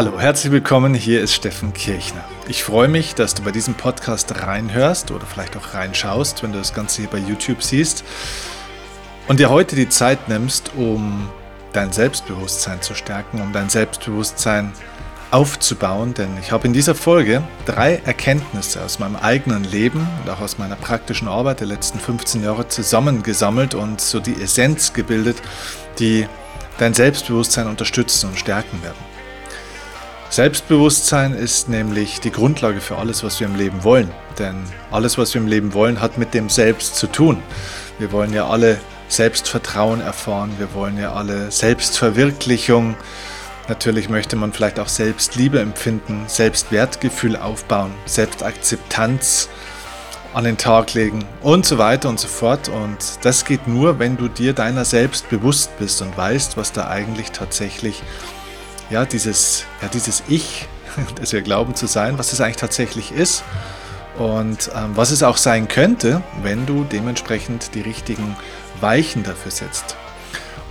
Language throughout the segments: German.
Hallo, herzlich willkommen. Hier ist Steffen Kirchner. Ich freue mich, dass du bei diesem Podcast reinhörst oder vielleicht auch reinschaust, wenn du das Ganze hier bei YouTube siehst und dir heute die Zeit nimmst, um dein Selbstbewusstsein zu stärken, um dein Selbstbewusstsein aufzubauen. Denn ich habe in dieser Folge drei Erkenntnisse aus meinem eigenen Leben und auch aus meiner praktischen Arbeit der letzten 15 Jahre zusammengesammelt und so die Essenz gebildet, die dein Selbstbewusstsein unterstützen und stärken werden. Selbstbewusstsein ist nämlich die Grundlage für alles, was wir im Leben wollen. Denn alles, was wir im Leben wollen, hat mit dem Selbst zu tun. Wir wollen ja alle Selbstvertrauen erfahren, wir wollen ja alle Selbstverwirklichung. Natürlich möchte man vielleicht auch Selbstliebe empfinden, Selbstwertgefühl aufbauen, Selbstakzeptanz an den Tag legen und so weiter und so fort. Und das geht nur, wenn du dir deiner selbst bewusst bist und weißt, was da eigentlich tatsächlich ja, dieses, ja, dieses Ich, das wir glauben zu sein, was es eigentlich tatsächlich ist und ähm, was es auch sein könnte, wenn du dementsprechend die richtigen Weichen dafür setzt.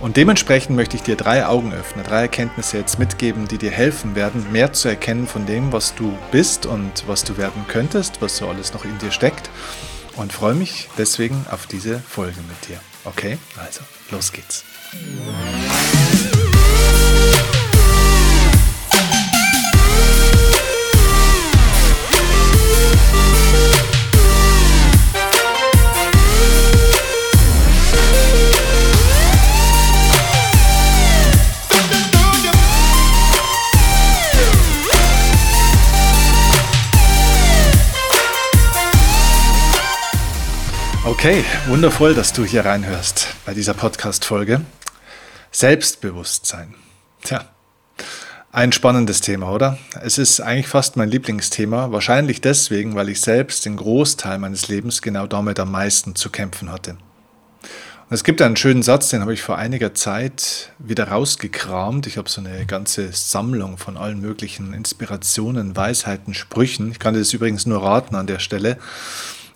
Und dementsprechend möchte ich dir drei Augen öffnen, drei Erkenntnisse jetzt mitgeben, die dir helfen werden, mehr zu erkennen von dem, was du bist und was du werden könntest, was so alles noch in dir steckt. Und freue mich deswegen auf diese Folge mit dir. Okay, also los geht's. Okay, wundervoll, dass du hier reinhörst bei dieser Podcast-Folge. Selbstbewusstsein. Tja, ein spannendes Thema, oder? Es ist eigentlich fast mein Lieblingsthema, wahrscheinlich deswegen, weil ich selbst den Großteil meines Lebens genau damit am meisten zu kämpfen hatte. Und es gibt einen schönen Satz, den habe ich vor einiger Zeit wieder rausgekramt. Ich habe so eine ganze Sammlung von allen möglichen Inspirationen, Weisheiten, Sprüchen. Ich kann dir das übrigens nur raten an der Stelle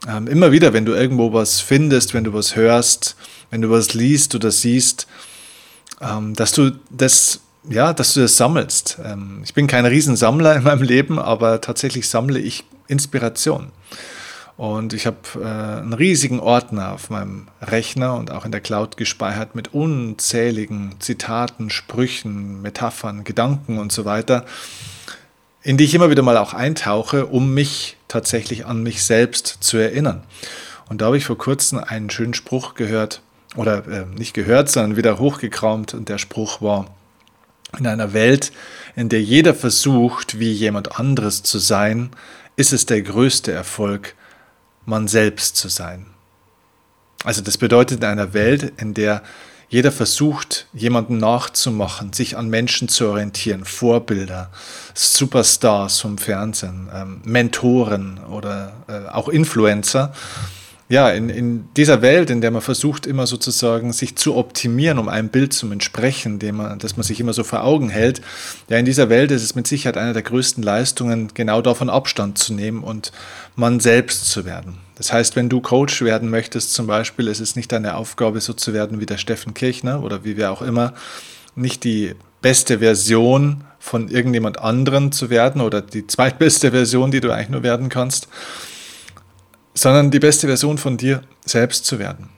ähm, immer wieder, wenn du irgendwo was findest, wenn du was hörst, wenn du was liest oder siehst, ähm, dass du das ja, dass du das sammelst. Ähm, ich bin kein Riesensammler in meinem Leben, aber tatsächlich sammle ich Inspiration. Und ich habe äh, einen riesigen Ordner auf meinem Rechner und auch in der Cloud gespeichert mit unzähligen Zitaten, Sprüchen, Metaphern, Gedanken und so weiter in die ich immer wieder mal auch eintauche, um mich tatsächlich an mich selbst zu erinnern. Und da habe ich vor kurzem einen schönen Spruch gehört, oder äh, nicht gehört, sondern wieder hochgekraumt. Und der Spruch war, in einer Welt, in der jeder versucht, wie jemand anderes zu sein, ist es der größte Erfolg, man selbst zu sein. Also das bedeutet in einer Welt, in der jeder versucht, jemanden nachzumachen, sich an Menschen zu orientieren, Vorbilder, Superstars vom Fernsehen, ähm, Mentoren oder äh, auch Influencer. Ja, in, in dieser Welt, in der man versucht, immer sozusagen sich zu optimieren, um einem Bild zu entsprechen, dem man, das man sich immer so vor Augen hält, ja, in dieser Welt ist es mit Sicherheit eine der größten Leistungen, genau davon Abstand zu nehmen und man selbst zu werden. Das heißt, wenn du Coach werden möchtest, zum Beispiel, ist es nicht deine Aufgabe, so zu werden wie der Steffen Kirchner oder wie wir auch immer, nicht die beste Version von irgendjemand anderen zu werden oder die zweitbeste Version, die du eigentlich nur werden kannst, sondern die beste Version von dir selbst zu werden.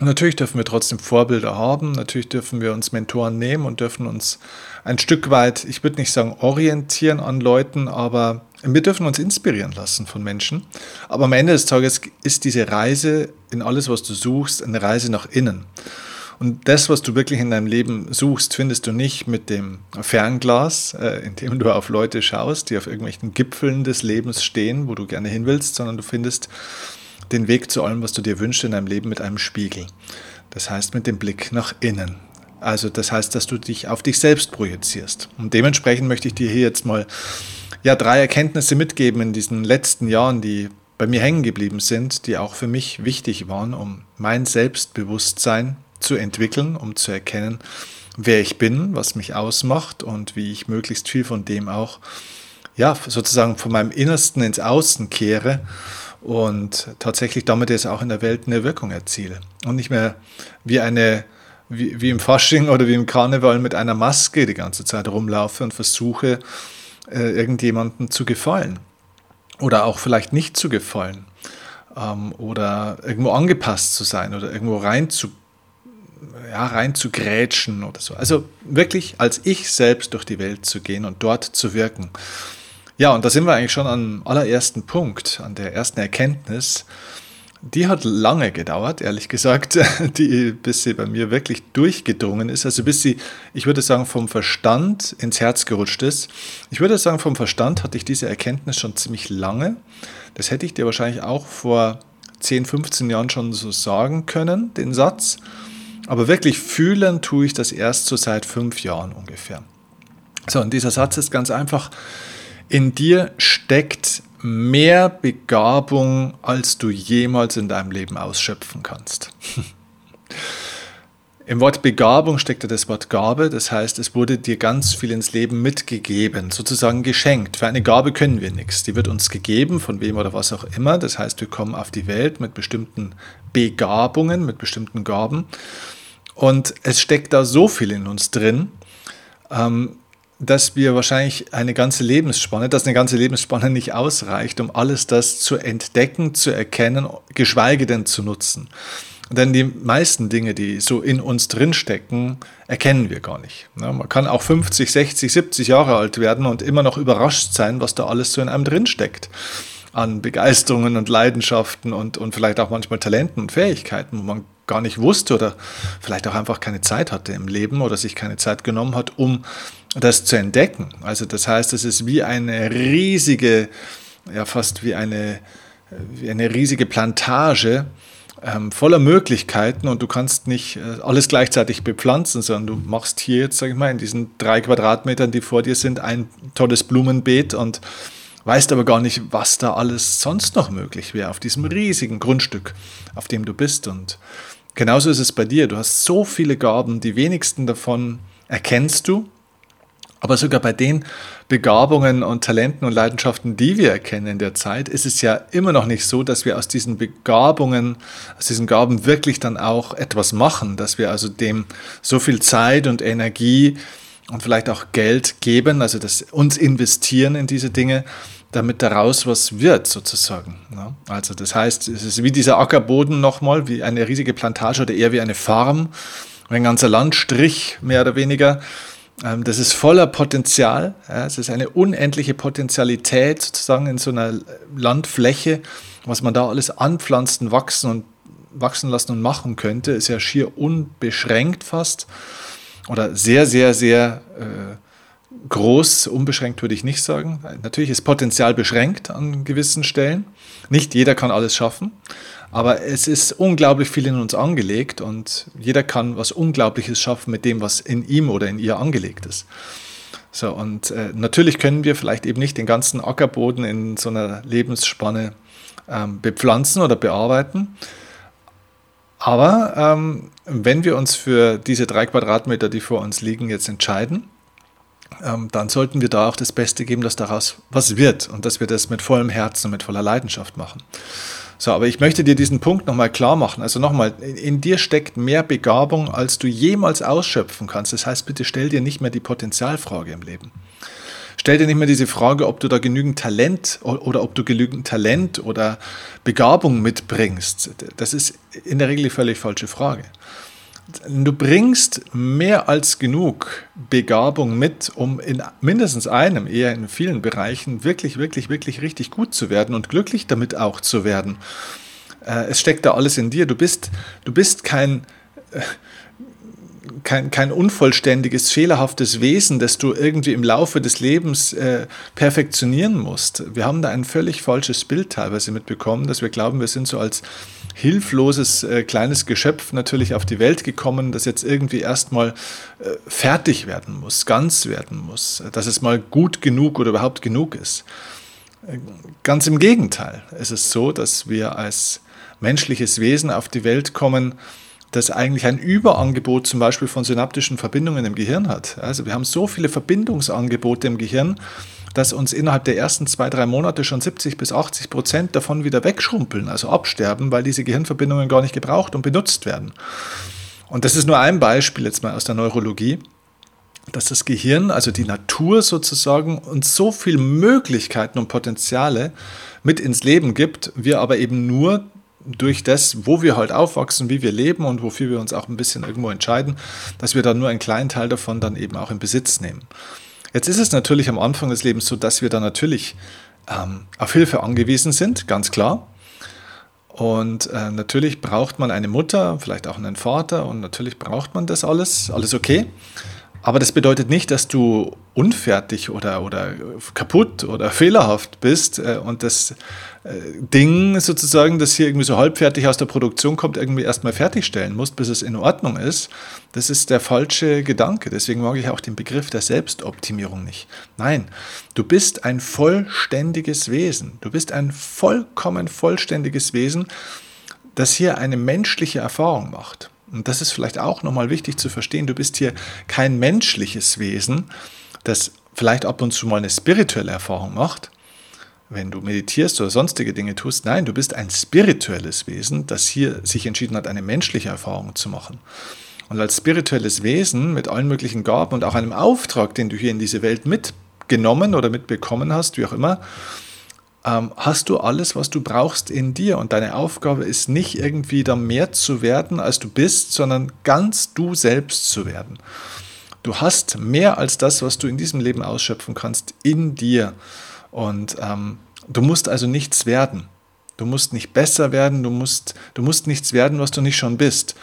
Und natürlich dürfen wir trotzdem Vorbilder haben, natürlich dürfen wir uns Mentoren nehmen und dürfen uns ein Stück weit, ich würde nicht sagen orientieren an Leuten, aber wir dürfen uns inspirieren lassen von Menschen. Aber am Ende des Tages ist diese Reise in alles, was du suchst, eine Reise nach innen. Und das, was du wirklich in deinem Leben suchst, findest du nicht mit dem Fernglas, äh, in dem du auf Leute schaust, die auf irgendwelchen Gipfeln des Lebens stehen, wo du gerne hin willst, sondern du findest den Weg zu allem, was du dir wünschst in deinem Leben mit einem Spiegel. Das heißt mit dem Blick nach innen. Also das heißt, dass du dich auf dich selbst projizierst. Und dementsprechend möchte ich dir hier jetzt mal ja, drei Erkenntnisse mitgeben in diesen letzten Jahren, die bei mir hängen geblieben sind, die auch für mich wichtig waren, um mein Selbstbewusstsein zu entwickeln, um zu erkennen, wer ich bin, was mich ausmacht und wie ich möglichst viel von dem auch ja, sozusagen von meinem Innersten ins Außen kehre und tatsächlich damit jetzt auch in der Welt eine Wirkung erziele und nicht mehr wie eine wie, wie im Fasching oder wie im Karneval mit einer Maske die ganze Zeit rumlaufe und versuche, äh, irgendjemandem zu gefallen. Oder auch vielleicht nicht zu gefallen. Ähm, oder irgendwo angepasst zu sein oder irgendwo rein zu, ja, rein zu grätschen oder so. Also wirklich als ich selbst durch die Welt zu gehen und dort zu wirken. Ja, und da sind wir eigentlich schon am allerersten Punkt, an der ersten Erkenntnis, die hat lange gedauert, ehrlich gesagt, die, bis sie bei mir wirklich durchgedrungen ist. Also bis sie, ich würde sagen, vom Verstand ins Herz gerutscht ist. Ich würde sagen, vom Verstand hatte ich diese Erkenntnis schon ziemlich lange. Das hätte ich dir wahrscheinlich auch vor 10, 15 Jahren schon so sagen können, den Satz. Aber wirklich fühlen tue ich das erst so seit fünf Jahren ungefähr. So, und dieser Satz ist ganz einfach. In dir steckt mehr Begabung, als du jemals in deinem Leben ausschöpfen kannst. Im Wort Begabung steckt das Wort Gabe, das heißt, es wurde dir ganz viel ins Leben mitgegeben, sozusagen geschenkt. Für eine Gabe können wir nichts. Die wird uns gegeben, von wem oder was auch immer. Das heißt, wir kommen auf die Welt mit bestimmten Begabungen, mit bestimmten Gaben. Und es steckt da so viel in uns drin, ähm, dass wir wahrscheinlich eine ganze Lebensspanne, dass eine ganze Lebensspanne nicht ausreicht, um alles das zu entdecken, zu erkennen, geschweige denn zu nutzen. Denn die meisten Dinge, die so in uns drinstecken, erkennen wir gar nicht. Man kann auch 50, 60, 70 Jahre alt werden und immer noch überrascht sein, was da alles so in einem drinsteckt. An Begeisterungen und Leidenschaften und, und vielleicht auch manchmal Talenten und Fähigkeiten, wo man gar nicht wusste oder vielleicht auch einfach keine Zeit hatte im Leben oder sich keine Zeit genommen hat, um das zu entdecken. Also das heißt, es ist wie eine riesige, ja fast wie eine, wie eine riesige Plantage ähm, voller Möglichkeiten und du kannst nicht äh, alles gleichzeitig bepflanzen, sondern du machst hier jetzt, sage ich mal, in diesen drei Quadratmetern, die vor dir sind, ein tolles Blumenbeet und weißt aber gar nicht, was da alles sonst noch möglich wäre auf diesem riesigen Grundstück, auf dem du bist. Und genauso ist es bei dir. Du hast so viele Gaben, die wenigsten davon erkennst du aber sogar bei den Begabungen und Talenten und Leidenschaften, die wir erkennen in der Zeit, ist es ja immer noch nicht so, dass wir aus diesen Begabungen, aus diesen Gaben wirklich dann auch etwas machen, dass wir also dem so viel Zeit und Energie und vielleicht auch Geld geben, also dass uns investieren in diese Dinge, damit daraus was wird sozusagen. Also das heißt, es ist wie dieser Ackerboden nochmal, wie eine riesige Plantage oder eher wie eine Farm, ein ganzer Landstrich mehr oder weniger das ist voller Potenzial. Es ist eine unendliche Potenzialität sozusagen in so einer Landfläche, was man da alles anpflanzen, wachsen und wachsen lassen und machen könnte, ist ja schier unbeschränkt fast oder sehr, sehr, sehr äh, groß. Unbeschränkt würde ich nicht sagen. Natürlich ist Potenzial beschränkt an gewissen Stellen. Nicht jeder kann alles schaffen. Aber es ist unglaublich viel in uns angelegt und jeder kann was Unglaubliches schaffen mit dem, was in ihm oder in ihr angelegt ist. So, und äh, natürlich können wir vielleicht eben nicht den ganzen Ackerboden in so einer Lebensspanne ähm, bepflanzen oder bearbeiten. Aber ähm, wenn wir uns für diese drei Quadratmeter, die vor uns liegen, jetzt entscheiden, ähm, dann sollten wir da auch das Beste geben, dass daraus was wird und dass wir das mit vollem Herzen, mit voller Leidenschaft machen. So, aber ich möchte dir diesen Punkt nochmal klar machen. Also nochmal, in, in dir steckt mehr Begabung, als du jemals ausschöpfen kannst. Das heißt, bitte stell dir nicht mehr die Potenzialfrage im Leben. Stell dir nicht mehr diese Frage, ob du da genügend Talent oder ob du genügend Talent oder Begabung mitbringst. Das ist in der Regel die völlig falsche Frage. Du bringst mehr als genug Begabung mit, um in mindestens einem, eher in vielen Bereichen wirklich, wirklich, wirklich richtig gut zu werden und glücklich damit auch zu werden. Äh, es steckt da alles in dir. Du bist, du bist kein, äh, kein, kein unvollständiges, fehlerhaftes Wesen, das du irgendwie im Laufe des Lebens äh, perfektionieren musst. Wir haben da ein völlig falsches Bild teilweise mitbekommen, dass wir glauben, wir sind so als hilfloses äh, kleines Geschöpf natürlich auf die Welt gekommen, das jetzt irgendwie erstmal äh, fertig werden muss, ganz werden muss, dass es mal gut genug oder überhaupt genug ist. Äh, ganz im Gegenteil. Es ist so, dass wir als menschliches Wesen auf die Welt kommen, das eigentlich ein Überangebot zum Beispiel von synaptischen Verbindungen im Gehirn hat. Also wir haben so viele Verbindungsangebote im Gehirn, dass uns innerhalb der ersten zwei, drei Monate schon 70 bis 80 Prozent davon wieder wegschrumpeln, also absterben, weil diese Gehirnverbindungen gar nicht gebraucht und benutzt werden. Und das ist nur ein Beispiel jetzt mal aus der Neurologie, dass das Gehirn, also die Natur sozusagen, uns so viele Möglichkeiten und Potenziale mit ins Leben gibt, wir aber eben nur durch das, wo wir halt aufwachsen, wie wir leben und wofür wir uns auch ein bisschen irgendwo entscheiden, dass wir dann nur einen kleinen Teil davon dann eben auch in Besitz nehmen. Jetzt ist es natürlich am Anfang des Lebens so, dass wir da natürlich ähm, auf Hilfe angewiesen sind, ganz klar. Und äh, natürlich braucht man eine Mutter, vielleicht auch einen Vater und natürlich braucht man das alles, alles okay. Aber das bedeutet nicht, dass du unfertig oder, oder kaputt oder fehlerhaft bist äh, und das äh, Ding sozusagen, das hier irgendwie so halbfertig aus der Produktion kommt, irgendwie erstmal fertigstellen musst, bis es in Ordnung ist. Das ist der falsche Gedanke. Deswegen mag ich auch den Begriff der Selbstoptimierung nicht. Nein, du bist ein vollständiges Wesen. Du bist ein vollkommen vollständiges Wesen, das hier eine menschliche Erfahrung macht und das ist vielleicht auch nochmal wichtig zu verstehen, du bist hier kein menschliches Wesen, das vielleicht ab und zu mal eine spirituelle Erfahrung macht, wenn du meditierst oder sonstige Dinge tust. Nein, du bist ein spirituelles Wesen, das hier sich entschieden hat, eine menschliche Erfahrung zu machen. Und als spirituelles Wesen mit allen möglichen Gaben und auch einem Auftrag, den du hier in diese Welt mitgenommen oder mitbekommen hast, wie auch immer, ähm, hast du alles, was du brauchst in dir. Und deine Aufgabe ist nicht irgendwie da mehr zu werden, als du bist, sondern ganz du selbst zu werden. Du hast mehr als das, was du in diesem Leben ausschöpfen kannst, in dir. Und ähm, du musst also nichts werden. Du musst nicht besser werden, du musst, du musst nichts werden, was du nicht schon bist.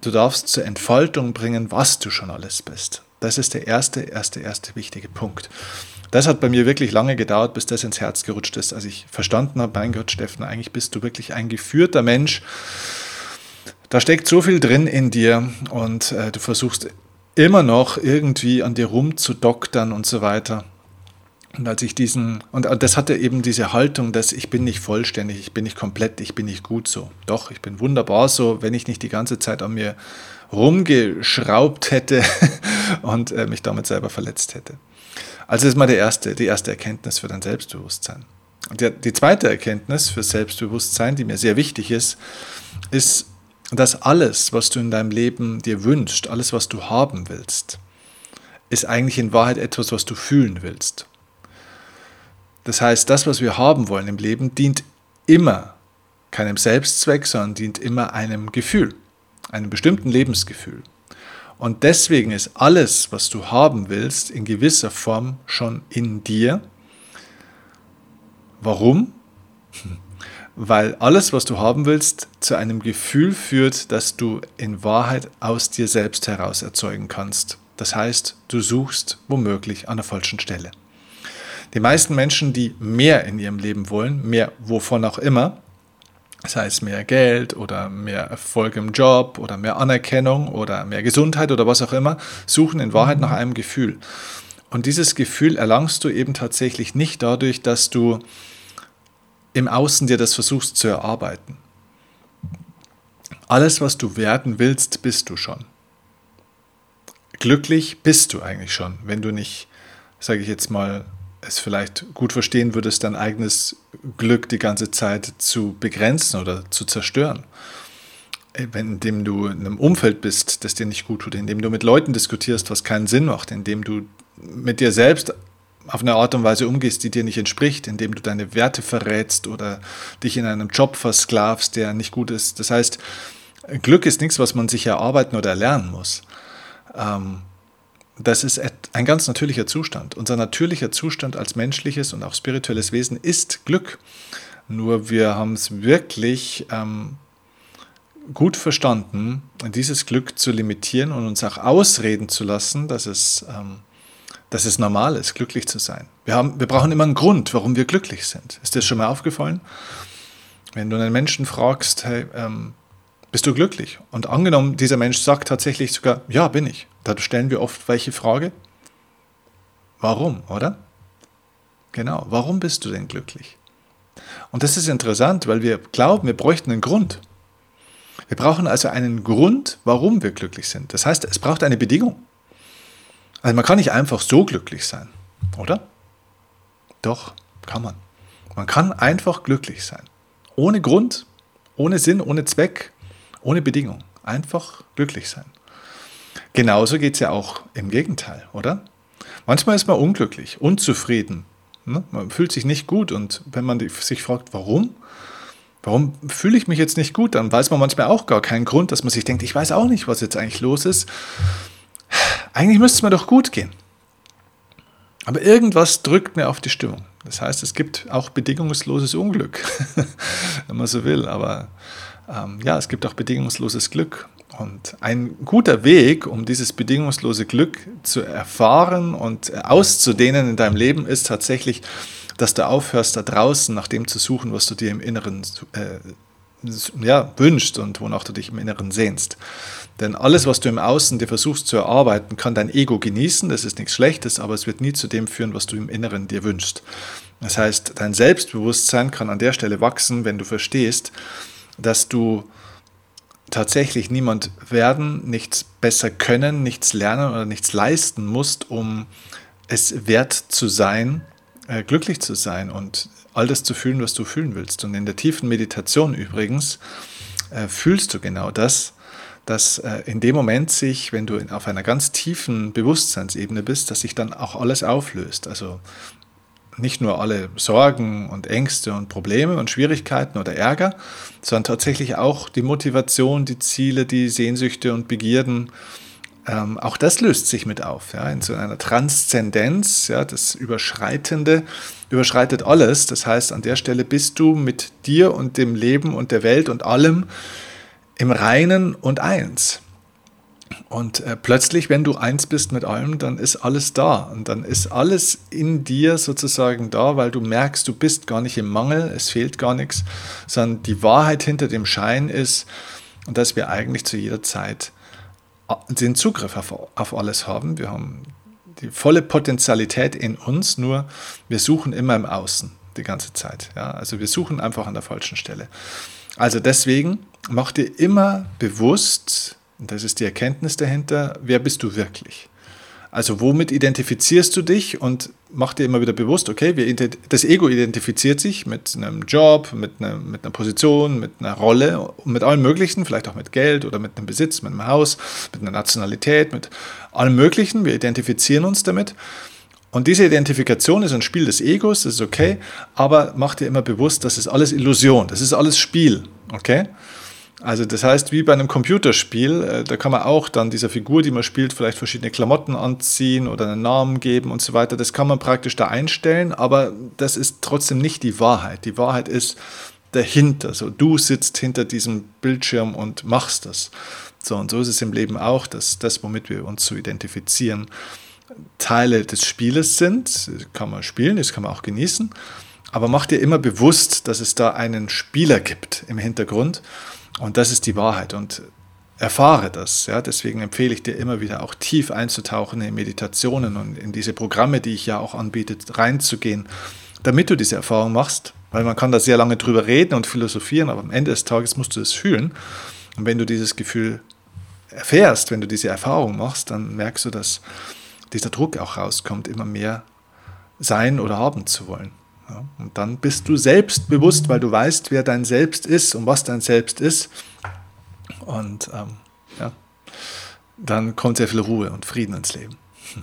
Du darfst zur Entfaltung bringen, was du schon alles bist. Das ist der erste, erste, erste wichtige Punkt das hat bei mir wirklich lange gedauert, bis das ins Herz gerutscht ist, als ich verstanden habe, mein Gott, Steffen, eigentlich bist du wirklich ein geführter Mensch. Da steckt so viel drin in dir und äh, du versuchst immer noch irgendwie an dir rumzudoktern und so weiter. Und als ich diesen, und das hatte eben diese Haltung, dass ich bin nicht vollständig, ich bin nicht komplett, ich bin nicht gut so. Doch, ich bin wunderbar so, wenn ich nicht die ganze Zeit an mir rumgeschraubt hätte und äh, mich damit selber verletzt hätte. Also das ist mal der erste, die erste Erkenntnis für dein Selbstbewusstsein. Und die, die zweite Erkenntnis für Selbstbewusstsein, die mir sehr wichtig ist, ist, dass alles, was du in deinem Leben dir wünschst, alles, was du haben willst, ist eigentlich in Wahrheit etwas, was du fühlen willst. Das heißt, das, was wir haben wollen im Leben, dient immer keinem Selbstzweck, sondern dient immer einem Gefühl, einem bestimmten Lebensgefühl. Und deswegen ist alles, was du haben willst, in gewisser Form schon in dir. Warum? Weil alles, was du haben willst, zu einem Gefühl führt, das du in Wahrheit aus dir selbst heraus erzeugen kannst. Das heißt, du suchst womöglich an der falschen Stelle. Die meisten Menschen, die mehr in ihrem Leben wollen, mehr wovon auch immer, sei es mehr Geld oder mehr Erfolg im Job oder mehr Anerkennung oder mehr Gesundheit oder was auch immer, suchen in Wahrheit nach einem Gefühl. Und dieses Gefühl erlangst du eben tatsächlich nicht dadurch, dass du im Außen dir das versuchst zu erarbeiten. Alles, was du werden willst, bist du schon. Glücklich bist du eigentlich schon, wenn du nicht, sage ich jetzt mal, es vielleicht gut verstehen würdest, dein eigenes Glück die ganze Zeit zu begrenzen oder zu zerstören. Äh, indem du in einem Umfeld bist, das dir nicht gut tut, indem du mit Leuten diskutierst, was keinen Sinn macht, indem du mit dir selbst auf eine Art und Weise umgehst, die dir nicht entspricht, indem du deine Werte verrätst oder dich in einem Job versklavst, der nicht gut ist. Das heißt, Glück ist nichts, was man sich erarbeiten oder erlernen muss. Ähm, das ist ein ganz natürlicher Zustand. Unser natürlicher Zustand als menschliches und auch spirituelles Wesen ist Glück. Nur wir haben es wirklich ähm, gut verstanden, dieses Glück zu limitieren und uns auch ausreden zu lassen, dass es, ähm, dass es normal ist, glücklich zu sein. Wir, haben, wir brauchen immer einen Grund, warum wir glücklich sind. Ist dir das schon mal aufgefallen? Wenn du einen Menschen fragst, hey, ähm, bist du glücklich? Und angenommen, dieser Mensch sagt tatsächlich sogar, ja, bin ich. Da stellen wir oft welche Frage? Warum, oder? Genau, warum bist du denn glücklich? Und das ist interessant, weil wir glauben, wir bräuchten einen Grund. Wir brauchen also einen Grund, warum wir glücklich sind. Das heißt, es braucht eine Bedingung. Also man kann nicht einfach so glücklich sein, oder? Doch, kann man. Man kann einfach glücklich sein. Ohne Grund, ohne Sinn, ohne Zweck, ohne Bedingung. Einfach glücklich sein. Genauso geht es ja auch im Gegenteil, oder? Manchmal ist man unglücklich, unzufrieden. Ne? Man fühlt sich nicht gut und wenn man sich fragt, warum, warum fühle ich mich jetzt nicht gut, dann weiß man manchmal auch gar keinen Grund, dass man sich denkt, ich weiß auch nicht, was jetzt eigentlich los ist. Eigentlich müsste es mir doch gut gehen. Aber irgendwas drückt mir auf die Stimmung. Das heißt, es gibt auch bedingungsloses Unglück, wenn man so will. Aber ähm, ja, es gibt auch bedingungsloses Glück. Und ein guter Weg, um dieses bedingungslose Glück zu erfahren und auszudehnen in deinem Leben, ist tatsächlich, dass du aufhörst, da draußen nach dem zu suchen, was du dir im Inneren äh, ja, wünschst und wonach du dich im Inneren sehnst. Denn alles, was du im Außen dir versuchst zu erarbeiten, kann dein Ego genießen, das ist nichts Schlechtes, aber es wird nie zu dem führen, was du im Inneren dir wünschst. Das heißt, dein Selbstbewusstsein kann an der Stelle wachsen, wenn du verstehst, dass du tatsächlich niemand werden, nichts besser können, nichts lernen oder nichts leisten musst, um es wert zu sein, äh, glücklich zu sein und all das zu fühlen, was du fühlen willst. Und in der tiefen Meditation übrigens äh, fühlst du genau das, dass äh, in dem Moment sich, wenn du auf einer ganz tiefen Bewusstseinsebene bist, dass sich dann auch alles auflöst. Also nicht nur alle Sorgen und Ängste und Probleme und Schwierigkeiten oder Ärger, sondern tatsächlich auch die Motivation, die Ziele, die Sehnsüchte und Begierden. Ähm, auch das löst sich mit auf. Ja, in so einer Transzendenz, ja, das Überschreitende überschreitet alles. Das heißt, an der Stelle bist du mit dir und dem Leben und der Welt und allem im Reinen und eins. Und äh, plötzlich, wenn du eins bist mit allem, dann ist alles da. Und dann ist alles in dir sozusagen da, weil du merkst, du bist gar nicht im Mangel, es fehlt gar nichts, sondern die Wahrheit hinter dem Schein ist, dass wir eigentlich zu jeder Zeit äh, den Zugriff auf, auf alles haben. Wir haben die volle Potenzialität in uns, nur wir suchen immer im Außen die ganze Zeit. Ja? Also wir suchen einfach an der falschen Stelle. Also deswegen mach dir immer bewusst, und das ist die Erkenntnis dahinter, wer bist du wirklich? Also womit identifizierst du dich und mach dir immer wieder bewusst, okay, wir, das Ego identifiziert sich mit einem Job, mit einer, mit einer Position, mit einer Rolle, mit allem Möglichen, vielleicht auch mit Geld oder mit einem Besitz, mit einem Haus, mit einer Nationalität, mit allem Möglichen. Wir identifizieren uns damit. Und diese Identifikation ist ein Spiel des Egos, das ist okay, aber mach dir immer bewusst, das ist alles Illusion, das ist alles Spiel, okay? Also das heißt, wie bei einem Computerspiel, äh, da kann man auch dann dieser Figur, die man spielt, vielleicht verschiedene Klamotten anziehen oder einen Namen geben und so weiter. Das kann man praktisch da einstellen, aber das ist trotzdem nicht die Wahrheit. Die Wahrheit ist dahinter. So, du sitzt hinter diesem Bildschirm und machst das. So, und so ist es im Leben auch, dass das, womit wir uns zu identifizieren, Teile des Spieles sind. Das kann man spielen, das kann man auch genießen. Aber mach dir immer bewusst, dass es da einen Spieler gibt im Hintergrund und das ist die Wahrheit und erfahre das. Ja? Deswegen empfehle ich dir immer wieder auch tief einzutauchen in Meditationen und in diese Programme, die ich ja auch anbiete, reinzugehen, damit du diese Erfahrung machst. Weil man kann da sehr lange drüber reden und philosophieren, aber am Ende des Tages musst du es fühlen. Und wenn du dieses Gefühl erfährst, wenn du diese Erfahrung machst, dann merkst du, dass dieser Druck auch rauskommt, immer mehr sein oder haben zu wollen. Ja, und dann bist du selbstbewusst, weil du weißt, wer dein Selbst ist und was dein Selbst ist. Und ähm, ja, dann kommt sehr viel Ruhe und Frieden ins Leben.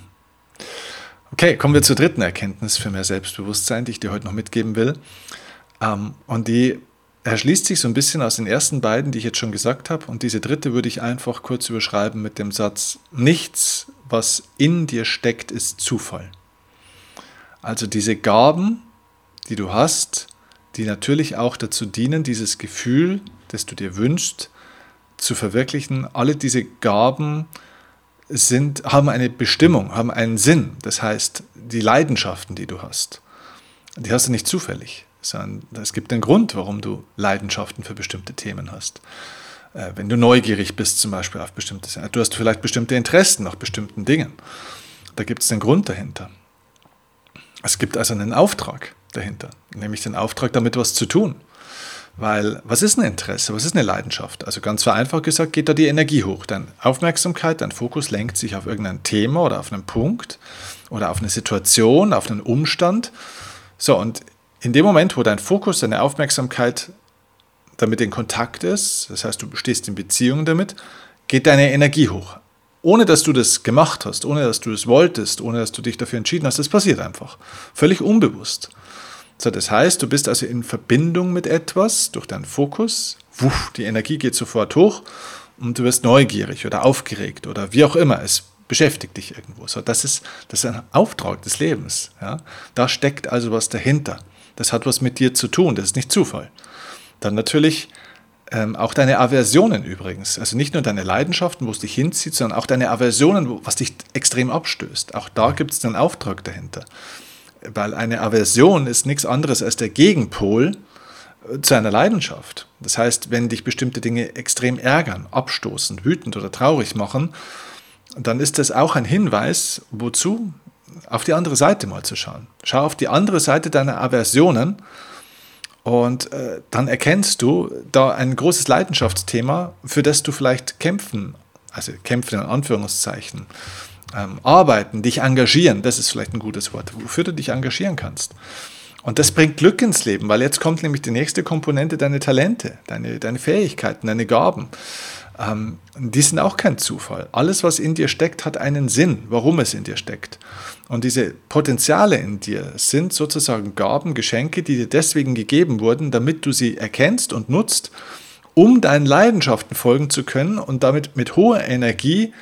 Okay, kommen wir zur dritten Erkenntnis für mehr Selbstbewusstsein, die ich dir heute noch mitgeben will. Ähm, und die erschließt sich so ein bisschen aus den ersten beiden, die ich jetzt schon gesagt habe. Und diese dritte würde ich einfach kurz überschreiben mit dem Satz, nichts, was in dir steckt, ist Zufall. Also diese Gaben, die du hast, die natürlich auch dazu dienen, dieses Gefühl, das du dir wünschst, zu verwirklichen. Alle diese Gaben sind, haben eine Bestimmung, haben einen Sinn. Das heißt, die Leidenschaften, die du hast, die hast du nicht zufällig, sondern es gibt einen Grund, warum du Leidenschaften für bestimmte Themen hast. Äh, wenn du neugierig bist zum Beispiel auf bestimmte du hast vielleicht bestimmte Interessen nach bestimmten Dingen. Da gibt es einen Grund dahinter. Es gibt also einen Auftrag dahinter, nämlich den Auftrag, damit was zu tun. Weil was ist ein Interesse, was ist eine Leidenschaft? Also ganz vereinfacht gesagt geht da die Energie hoch. Deine Aufmerksamkeit, dein Fokus lenkt sich auf irgendein Thema oder auf einen Punkt oder auf eine Situation, auf einen Umstand. So, und in dem Moment, wo dein Fokus, deine Aufmerksamkeit damit in Kontakt ist, das heißt, du stehst in Beziehung damit, geht deine Energie hoch. Ohne dass du das gemacht hast, ohne dass du es wolltest, ohne dass du dich dafür entschieden hast, das passiert einfach. Völlig unbewusst. So, das heißt, du bist also in Verbindung mit etwas durch deinen Fokus. Wuff, die Energie geht sofort hoch und du wirst neugierig oder aufgeregt oder wie auch immer. Es beschäftigt dich irgendwo. So, das, ist, das ist ein Auftrag des Lebens. Ja? Da steckt also was dahinter. Das hat was mit dir zu tun, das ist nicht Zufall. Dann natürlich ähm, auch deine Aversionen übrigens. Also nicht nur deine Leidenschaften, wo es dich hinzieht, sondern auch deine Aversionen, was dich extrem abstößt. Auch da gibt es einen Auftrag dahinter. Weil eine Aversion ist nichts anderes als der Gegenpol äh, zu einer Leidenschaft. Das heißt, wenn dich bestimmte Dinge extrem ärgern, abstoßen, wütend oder traurig machen, dann ist das auch ein Hinweis, wozu? Auf die andere Seite mal zu schauen. Schau auf die andere Seite deiner Aversionen und äh, dann erkennst du da ein großes Leidenschaftsthema, für das du vielleicht kämpfen, also kämpfen in Anführungszeichen, ähm, arbeiten, dich engagieren, das ist vielleicht ein gutes Wort, wofür du dich engagieren kannst. Und das bringt Glück ins Leben, weil jetzt kommt nämlich die nächste Komponente, deine Talente, deine, deine Fähigkeiten, deine Gaben. Ähm, die sind auch kein Zufall. Alles, was in dir steckt, hat einen Sinn, warum es in dir steckt. Und diese Potenziale in dir sind sozusagen Gaben, Geschenke, die dir deswegen gegeben wurden, damit du sie erkennst und nutzt, um deinen Leidenschaften folgen zu können und damit mit hoher Energie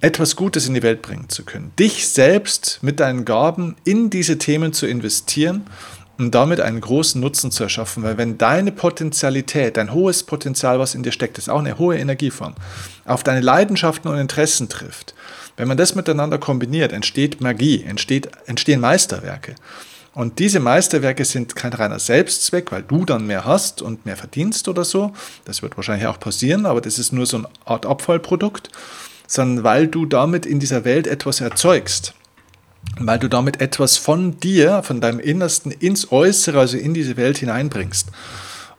etwas Gutes in die Welt bringen zu können. Dich selbst mit deinen Gaben in diese Themen zu investieren und damit einen großen Nutzen zu erschaffen. Weil wenn deine Potenzialität, dein hohes Potenzial, was in dir steckt, ist auch eine hohe Energieform, auf deine Leidenschaften und Interessen trifft, wenn man das miteinander kombiniert, entsteht Magie, entsteht, entstehen Meisterwerke. Und diese Meisterwerke sind kein reiner Selbstzweck, weil du dann mehr hast und mehr verdienst oder so. Das wird wahrscheinlich auch passieren, aber das ist nur so eine Art Abfallprodukt, sondern weil du damit in dieser Welt etwas erzeugst weil du damit etwas von dir, von deinem Innersten ins Äußere, also in diese Welt hineinbringst.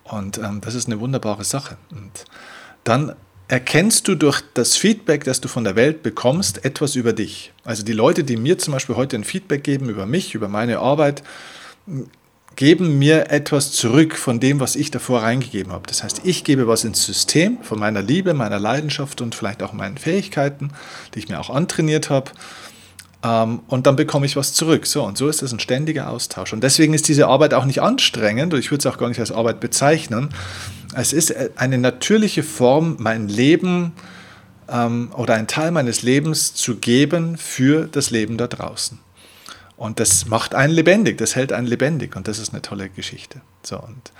Und ähm, das ist eine wunderbare Sache. Und dann erkennst du durch das Feedback, das du von der Welt bekommst, etwas über dich. Also die Leute, die mir zum Beispiel heute ein Feedback geben über mich, über meine Arbeit, geben mir etwas zurück von dem, was ich davor reingegeben habe. Das heißt, ich gebe was ins System von meiner Liebe, meiner Leidenschaft und vielleicht auch meinen Fähigkeiten, die ich mir auch antrainiert habe. Ähm, und dann bekomme ich was zurück. So, und so ist es ein ständiger Austausch. Und deswegen ist diese Arbeit auch nicht anstrengend, und ich würde es auch gar nicht als Arbeit bezeichnen. Es ist äh, eine natürliche Form, mein Leben ähm, oder einen Teil meines Lebens zu geben für das Leben da draußen. Und das macht einen lebendig, das hält einen lebendig und das ist eine tolle Geschichte. So, und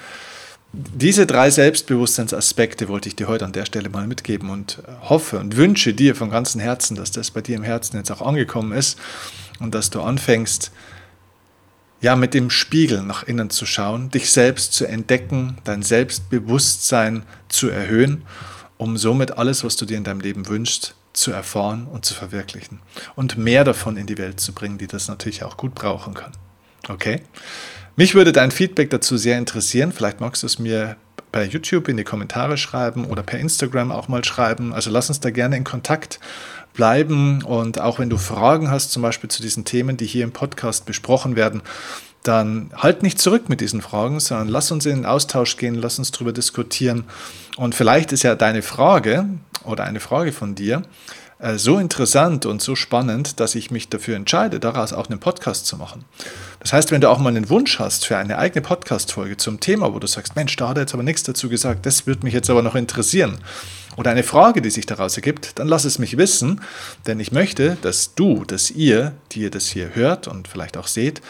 diese drei Selbstbewusstseinsaspekte wollte ich dir heute an der Stelle mal mitgeben und hoffe und wünsche dir von ganzem Herzen, dass das bei dir im Herzen jetzt auch angekommen ist und dass du anfängst, ja, mit dem Spiegel nach innen zu schauen, dich selbst zu entdecken, dein Selbstbewusstsein zu erhöhen, um somit alles, was du dir in deinem Leben wünschst, zu erfahren und zu verwirklichen und mehr davon in die Welt zu bringen, die das natürlich auch gut brauchen kann. Okay? Mich würde dein Feedback dazu sehr interessieren. Vielleicht magst du es mir bei YouTube in die Kommentare schreiben oder per Instagram auch mal schreiben. Also lass uns da gerne in Kontakt bleiben. Und auch wenn du Fragen hast, zum Beispiel zu diesen Themen, die hier im Podcast besprochen werden, dann halt nicht zurück mit diesen Fragen, sondern lass uns in den Austausch gehen, lass uns darüber diskutieren. Und vielleicht ist ja deine Frage oder eine Frage von dir äh, so interessant und so spannend, dass ich mich dafür entscheide, daraus auch einen Podcast zu machen. Das heißt, wenn du auch mal einen Wunsch hast für eine eigene Podcast-Folge zum Thema, wo du sagst, Mensch, da hat er jetzt aber nichts dazu gesagt, das würde mich jetzt aber noch interessieren, oder eine Frage, die sich daraus ergibt, dann lass es mich wissen, denn ich möchte, dass du, dass ihr, die ihr das hier hört und vielleicht auch seht,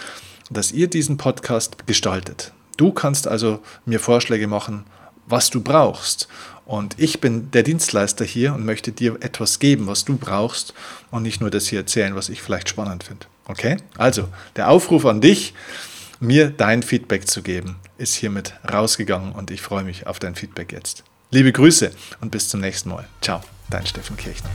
dass ihr diesen Podcast gestaltet. Du kannst also mir Vorschläge machen, was du brauchst. Und ich bin der Dienstleister hier und möchte dir etwas geben, was du brauchst und nicht nur das hier erzählen, was ich vielleicht spannend finde. Okay? Also, der Aufruf an dich, mir dein Feedback zu geben, ist hiermit rausgegangen und ich freue mich auf dein Feedback jetzt. Liebe Grüße und bis zum nächsten Mal. Ciao, dein Steffen Kirchner.